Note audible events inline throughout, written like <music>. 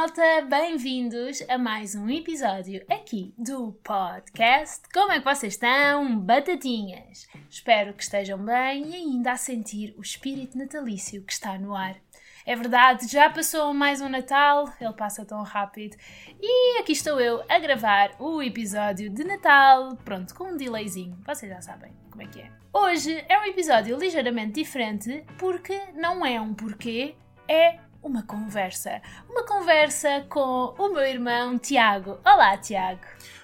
malta! Bem-vindos a mais um episódio aqui do podcast. Como é que vocês estão? Batatinhas! Espero que estejam bem e ainda a sentir o espírito natalício que está no ar. É verdade, já passou mais um Natal, ele passa tão rápido. E aqui estou eu a gravar o episódio de Natal, pronto, com um delayzinho, vocês já sabem como é que é. Hoje é um episódio ligeiramente diferente porque não é um porquê, é uma conversa. Uma conversa com o meu irmão Tiago. Olá, Tiago.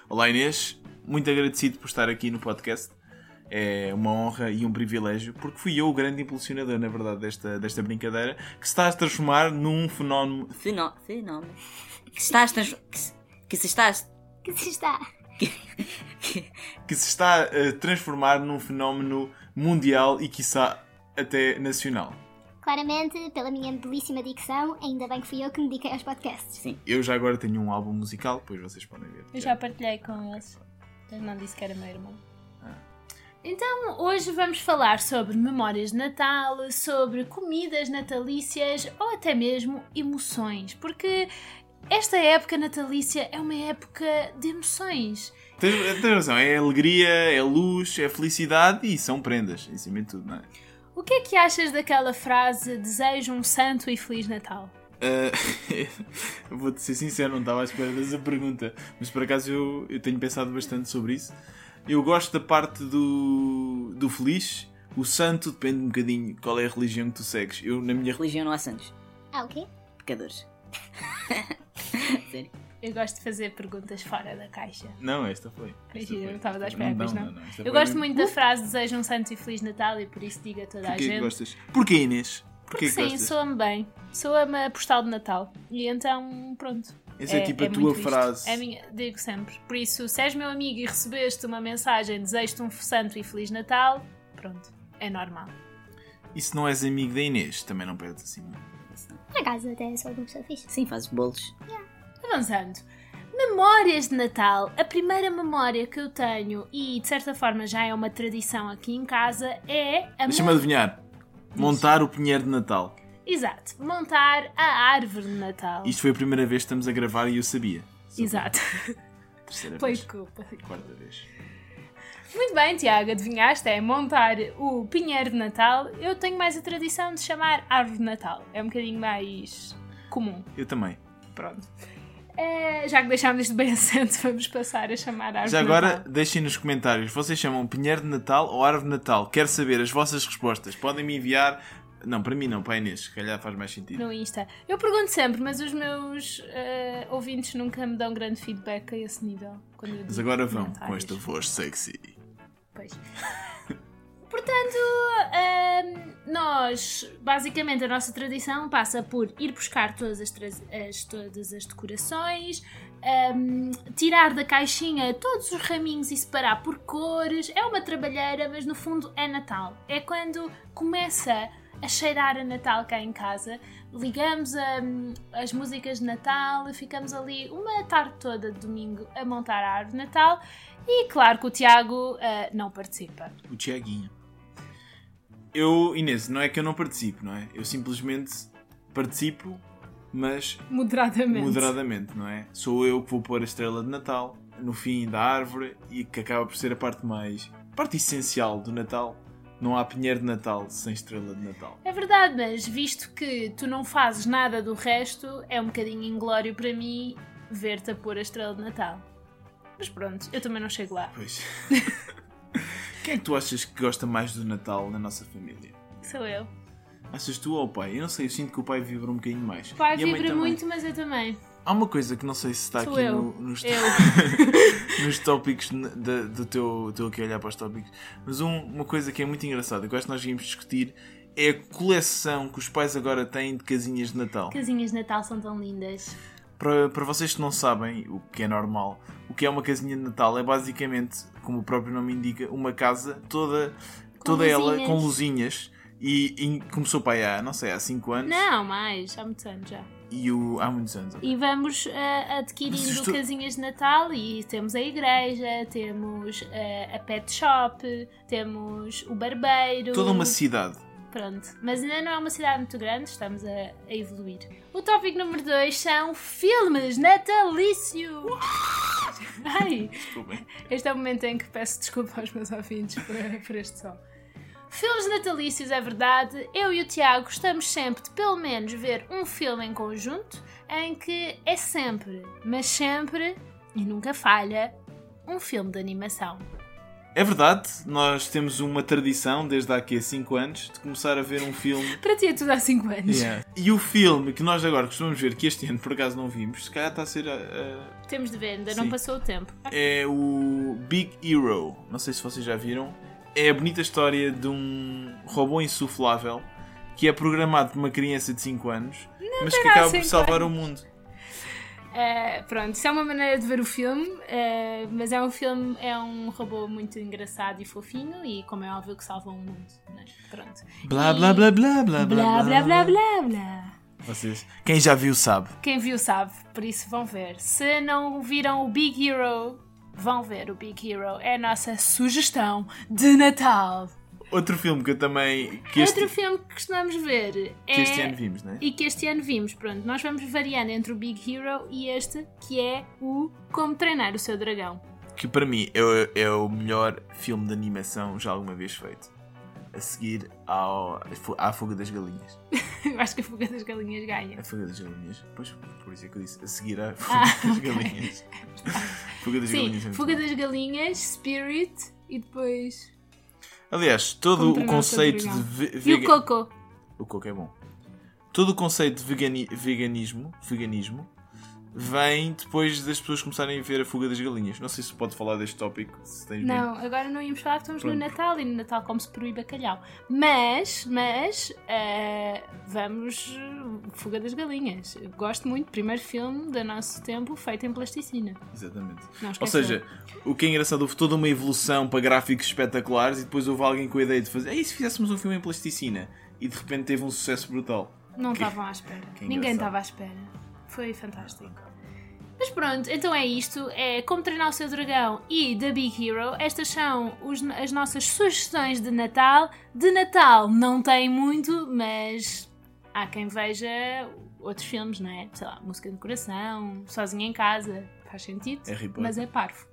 Olá Inês, muito agradecido por estar aqui no podcast. É uma honra e um privilégio, porque fui eu o grande impulsionador, na verdade, desta, desta brincadeira, que se está a transformar num fenómeno. Fenó fenómeno. Que se está a trans- que se, que se está a- Que se está? que se está a transformar num fenómeno mundial e, quiçá, até nacional. Claramente, pela minha belíssima dicção, ainda bem que fui eu que me dediquei aos podcasts. Sim. Eu já agora tenho um álbum musical, depois vocês podem ver. Eu já partilhei com eles. Eu não disse que era meu irmão. Ah. Então, hoje vamos falar sobre memórias de Natal, sobre comidas natalícias ou até mesmo emoções, porque esta época natalícia é uma época de emoções. Tens, tens razão, é alegria, é luz, é felicidade e são prendas, em cima de tudo, não é? O que é que achas daquela frase desejo um santo e feliz Natal? Uh, <laughs> Vou-te ser sincero, não estava à espera dessa pergunta, mas por acaso eu, eu tenho pensado bastante sobre isso. Eu gosto da parte do, do feliz. O santo depende um bocadinho qual é a religião que tu segues. Eu, na minha Religião não há santos. Ah, o quê? Pecadores. <laughs> Sério. Eu gosto de fazer perguntas fora da caixa. Não, esta foi. Esta foi. não estava Não, pernas, não, não? não, esta Eu gosto mesmo- muito da frase desejo um santo e feliz Natal e por isso digo a toda a Porquê que gente. gostas? Porquê, Inês? Porquê Porque que sim, soa-me bem. Soa-me a postal de Natal. E então, pronto. Essa é, tipo a tua frase. É a minha, digo sempre. Por isso, se és meu amigo e recebeste uma mensagem desejo-te um santo e feliz Natal, pronto, é normal. E se não és amigo da Inês, também não perdes assim. Por acaso até sou uma pessoa fixe. Sim, fazes bolos. Avançando. Memórias de Natal. A primeira memória que eu tenho, e de certa forma já é uma tradição aqui em casa, é a Deixa-me adivinhar. Montar o pinheiro de Natal. Exato. Montar a árvore de Natal. Isto foi a primeira vez que estamos a gravar e eu sabia. Só Exato. Terceira Foi vez. culpa. Quarta vez. Muito bem, Tiago, adivinhaste? É montar o pinheiro de Natal. Eu tenho mais a tradição de chamar árvore de Natal. É um bocadinho mais comum. Eu também. Pronto. É, já que deixámos isto bem <laughs> assente, vamos passar a chamar árvore Já de agora, Natal. deixem nos comentários. Vocês chamam Pinheiro de Natal ou Árvore de Natal? Quero saber as vossas respostas. Podem me enviar. Não, para mim não, para a Inês. Se calhar faz mais sentido. No Insta. Eu pergunto sempre, mas os meus eh, ouvintes nunca me dão grande feedback a esse nível. Mas agora vão com esta voz sexy. Pois. <laughs> Portanto, hum, nós, basicamente, a nossa tradição passa por ir buscar todas as, as- todas as decorações, hum, tirar da caixinha todos os raminhos e separar por cores. É uma trabalheira, mas no fundo é Natal. É quando começa a cheirar a Natal cá em casa. Ligamos hum, as músicas de Natal ficamos ali uma tarde toda de domingo a montar a árvore de Natal. E claro que o Tiago ah, não participa. O Tiaguinho. Eu, Inês, não é que eu não participo, não é? Eu simplesmente participo, mas Moderadamente. moderadamente, não é? Sou eu que vou pôr a estrela de Natal no fim da árvore e que acaba por ser a parte mais. parte essencial do Natal. Não há pinheiro de Natal sem estrela de Natal. É verdade, mas visto que tu não fazes nada do resto, é um bocadinho inglório para mim ver-te a pôr a estrela de Natal. Mas pronto, eu também não chego lá. Pois. <laughs> Quem é que tu achas que gosta mais do Natal na nossa família? Sou eu. Achas tu ou o pai? Eu não sei, eu sinto que o pai vibra um bocadinho mais. O pai E vibra muito, mas eu também. Há uma coisa que não sei se está Sou aqui eu. no- nos, Eu. <laughs> nos tópicos da- do teu. Estou aqui a olhar para os tópicos. Mas um- uma coisa que é muito engraçada, que eu acho que nós íamos discutir, é a coleção que os pais agora têm de casinhas de Natal. Casinhas de Natal são tão lindas. Para, para vocês que não sabem, o que é normal, o que é uma casinha de Natal é basicamente, como o próprio nome indica, uma casa toda, toda ela luzinhas. com luzinhas. E, e começou para aí há, não sei, há 5 anos. Não, mais, há muitos anos já. E o, há muitos anos. E vamos Mas adquirindo isto- casinhas de Natal e temos a igreja, temos ah, a pet shop, temos o barbeiro. Toda uma cidade. Pronto. Mas ainda não é uma cidade muito grande, estamos a, a evoluir. O tópico número 2 são filmes natalícios. Ai, Desculpem. este é o momento em que peço desculpa aos meus ouvintes por, por este som. Filmes natalícios, é verdade. Eu e o Tiago gostamos sempre de pelo menos ver um filme em conjunto em que é sempre, mas sempre e nunca falha, um filme de animação. É verdade, nós temos uma tradição desde há aqui a 5 anos de começar a ver um filme. Para ti é tudo há 5 anos. E o filme que nós agora costumamos ver, que este ano por acaso não vimos, se calhar está a ser. a- Temos de ver, ainda Sim. não passou o tempo. é o Big Hero. Não sei se vocês já viram. É a bonita história de um robô insuflável que é programado por uma criança de 5 anos, mas que acaba por salvar o mundo. Eh, pronto, isso é uma maneira de ver o filme, eh, mas é um filme, é um robô muito engraçado e fofinho e como é óbvio que salva o mundo, né? Pronto. Blá E- blá blá blá blá Blá blá blá blá blá. Vocês, quem já viu sabe. Quem viu sabe, por isso vão ver. Se não viram o Big Hero, vão ver o Big Hero. É a nossa sugestão de Natal. Outro filme que eu também. que este, Outro filme que costumamos ver é. que este ano vimos, né? E que este ano vimos, pronto, nós vamos variando entre o Big Hero e este, que é o Como Treinar o Seu Dragão. Que para mim é, o- é o melhor filme de animação já alguma vez feito. A seguir ao, à Fuga das Galinhas. <laughs> Eu acho que a Fuga das Galinhas ganha. A Fuga das Galinhas. Pois, por isso é que eu disse. A seguir à Ah, Fuga das Galinhas. <laughs> Fuga das Sim, Galinhas. é Fuga bom. das Galinhas, Spirit e depois. Aliás, todo o conceito de. ve- E o Coco. O coco é bom. Todo o conceito de vegani- veganismo, veganismo vem depois das pessoas começarem a ver a fuga das galinhas. Não sei se pode falar deste tópico. Se. Não, agora não íamos falar, estamos no Pronto. Natal e no Natal come-se peru e bacalhau. Mas, mas, eh, vamos. Fuga das Galinhas. Eu gosto muito, primeiro filme do nosso tempo feito em plasticina. Exatamente. Ou seja, o que é engraçado, houve toda uma evolução para gráficos espetaculares e depois houve alguém com a ideia de fazer. E se fizéssemos um filme em plasticina? E de repente teve um sucesso brutal. Não estavam à espera. que Ninguém estava à espera. Foi fantástico. Mas pronto, então é isto. É como treinar o seu dragão e The Big Hero. Estas são os- as nossas sugestões de Natal. De Natal não tem muito, mas há quem veja outros filmes, não é? Sei lá, Música do Coração, Sozinha em Casa. Faz sentido, Potter. mas é parvo.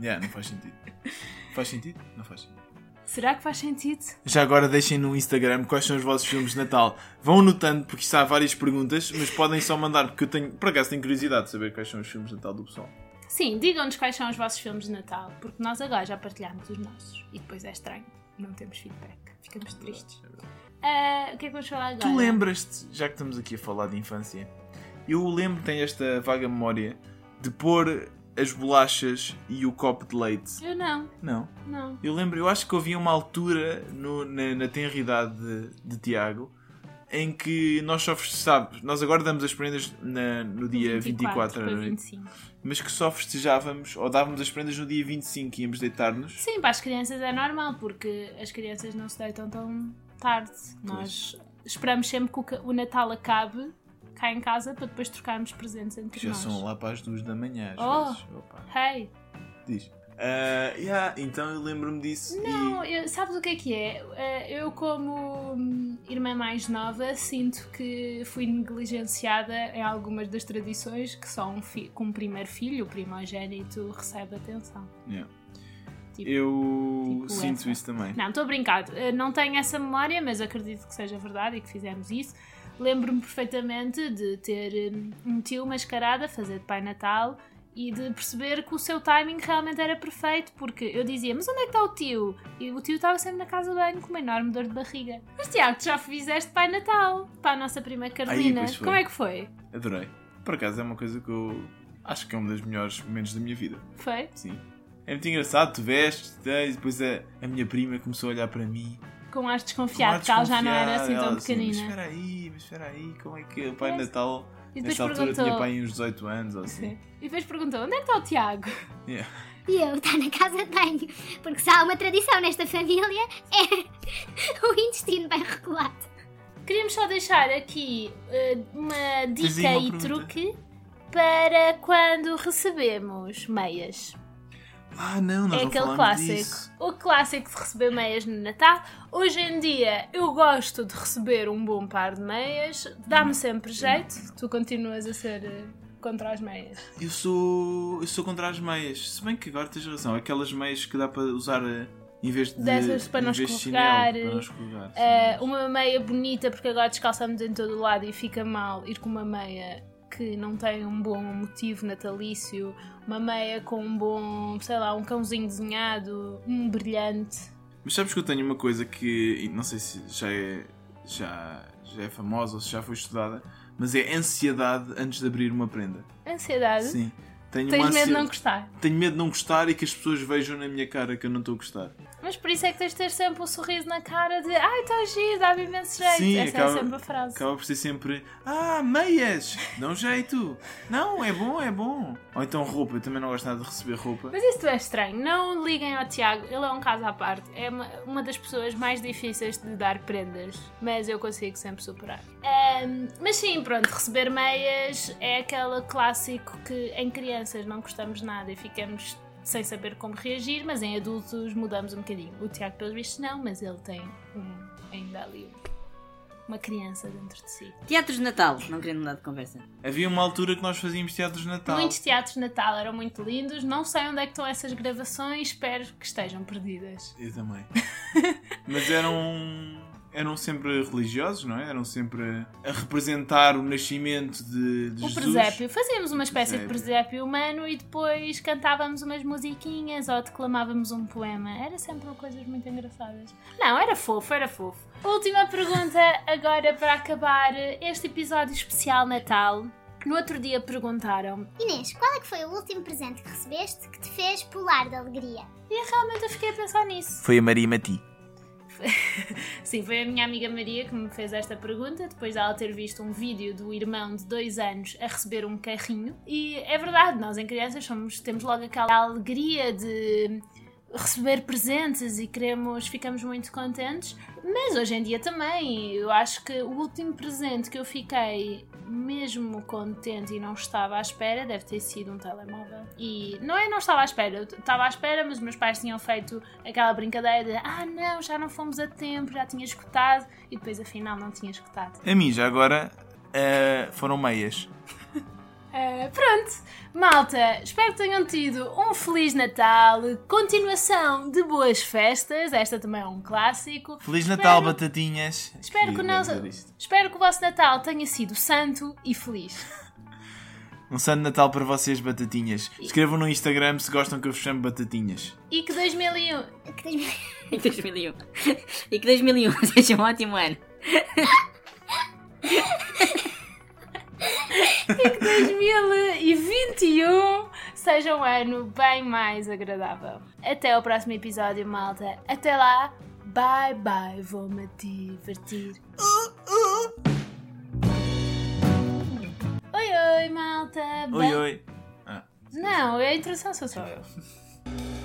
Yeah, não faz sentido. faz sentido? Não faz sentido. Será que faz sentido? Já agora deixem no Instagram quais são os vossos filmes de Natal. Vão anotando, porque isto há várias perguntas, mas podem só mandar, porque eu tenho, por acaso tenho curiosidade de saber quais são os filmes de Natal do pessoal. Sim, digam-nos quais são os vossos filmes de Natal, porque nós agora já partilhámos os nossos. E depois é estranho, não temos feedback. Ficamos tristes. Ah, o que é que vamos falar agora? Tu lembras-te, já que estamos aqui a falar de infância, eu lembro, tenho esta vaga memória de pôr as bolachas e o copo de leite. Eu não, Não. não. Eu lembro, eu acho que havia uma altura no- na, na tenridade de, de Tiago em que nós só festejávamos, nós agora damos as prendas na- no dia 24, à para noite, 25. mas que só festejávamos ou dávamos as prendas no dia 25 e íamos deitar-nos. Sim, para as crianças é normal, porque as crianças não se deitam tão tarde. Nós esperamos sempre que o o Natal acabe cá em casa para depois trocarmos presentes entre já nós. são lá para as duas da manhã. Às Oh. Hey! diz. Ah, yeah, então eu lembro-me disso. Não, e eu- sabes o que é que é? Eh, Eu, como hum, irmã mais nova, sinto que fui negligenciada em algumas das tradições que só um, fi- com um primeiro filho, o primogênito, recebe atenção. Yeah. Tipo, eu tipo sinto essa. isso também. Não, estou a brincar. Eh, Não tenho essa memória, mas acredito que seja verdade e que fizemos isso. Lembro-me perfeitamente de ter hum, um tio mascarado a fazer de Pai Natal e de perceber que o seu timing realmente era perfeito, porque eu dizia, mas onde é que está o tio? E o tio estava sempre na casa de banho com uma enorme dor de barriga. Mas Tiago, tu já fizeste Pai Natal para a nossa prima Carolina. foi. Como é que foi? Adorei. Por acaso é uma coisa que eu acho que é um dos melhores momentos da minha vida. Foi? Sim. É muito engraçado, tu vestes, e depois a, a minha prima começou a olhar para mim. Com ar com desconfiado, ar porque ela já não era assim desconfiado, tão ela assim, Mas pequenina. espera aí, mas espera aí, como é que o Pai Mas- Natal, E depois nessa altura, perguntou- tinha pai uns 18 anos ou assim. Sim. E depois perguntou, onde é que está o Tiago? Yeah. E eu estar na casa de banho. Porque se há uma tradição nesta família, é <laughs> o intestino bem regulado. Queríamos só deixar aqui eh, uma dica uma e pergunta? truque para quando recebemos meias. Ah, não, nós é aquele clássico. disso. O clássico de receber meias no Natal. Hoje em dia eu gosto de receber um bom par de meias. Dá-me sempre jeito. Tu continuas a ser eh, contra as meias. Eu sou. Eu sou contra as meias. Se bem que agora tens razão. Aquelas meias que dá para usar eh, em vez de. Dessas para não escorregar. para não escorregar. Eh, uma meia bonita, porque agora descalçamos em todo o lado e fica mal ir com uma meia que não tem um bom motivo natalício, uma meia com um bom, sei lá, um cãozinho desenhado, um brilhante. Mas sabes que eu tenho uma coisa que não sei se já é, já, já é famosa ou se já foi estudada, mas é ansiedade antes de abrir uma prenda. Ansiedade. Sim. Tenho Tens medo de não gostar. Tenho medo de não gostar e que as pessoas vejam na minha cara que eu não estou a gostar. Mas por isso é que tens de ter sempre um sorriso na cara de ai, está giro, dá-me imenso jeito. Sim, Essa acaba- é sempre a frase. Acaba por ser sempre Ah, meias! Dá um jeito! Não, é bom, é bom! Ou então roupa, eu também não gosto nada de receber roupa. Mas isso é estranho. Não liguem ao Tiago, ele é um caso à parte. É uma, uma das pessoas mais difíceis de dar prendas, mas eu consigo sempre superar. Mas sim, pronto, receber meias é aquele clássico que em crianças não gostamos nada e ficamos sem saber como reagir, mas em adultos mudamos um bocadinho. O Tiago, pelos vistos, não, mas ele tem um, ainda ali uma criança dentro de si. Teatros de Natal, não querendo mudar de conversa. Havia uma altura que nós fazíamos teatros de Natal. Muitos teatros de Natal eram muito lindos. Não sei onde é que estão essas gravações, espero que estejam perdidas. Eu também. <laughs> Mas eram. Eram sempre religiosos, não é? Eram sempre a representar o nascimento de, de O Jesus. presépio. Fazíamos uma espécie de Presépio. presépio humano e depois cantávamos umas musiquinhas ou declamávamos um poema. Era sempre coisas muito engraçadas. Não, era fofo, era fofo. Última pergunta agora para acabar este episódio especial Natal. No outro dia perguntaram Inês, qual é que foi o último presente que recebeste que te fez pular de alegria? e realmente eu fiquei a pensar nisso. Foi a Maria Mati. <laughs> Sim, foi a minha amiga Maria que me fez esta pergunta, depois dela ter visto um vídeo do irmão de dois anos a receber um carrinho. E é verdade, nós em crianças somos, temos logo aquela alegria de receber presentes e queremos, ficamos muito contentes. Mas hoje em dia também, eu acho que o último presente que eu fiquei mesmo contente e não estava à espera deve ter sido um telemóvel. E não é não estava à espera, eu estava à espera, mas os meus pais tinham feito aquela brincadeira de ah não, já não fomos a tempo, já tinha escutado e depois afinal não tinha escutado. A mim já agora eh, foram meias. Uh, pronto, malta, espero que tenham tido um Feliz Natal, continuação de boas festas, esta também é um clássico. Feliz Espero- Natal, batatinhas. Espero que, nosso, espero que o vosso Natal tenha sido santo e feliz. <laughs> Um santo Natal para vocês, batatinhas. Escrevam no Instagram se gostam que eu vos chame batatinhas. E que 2001 Que tens- E 2001. E que 2001 <laughs> <laughs> seja um ótimo ano. <laughs> 2021 seja um ano bem mais agradável. Até ao próximo episódio, malta. Até lá, bye bye, vou-me divertir. Oi, oi, malta. Oi, Bem- oi. Ah. Não, a introdução sou só eu. <laughs>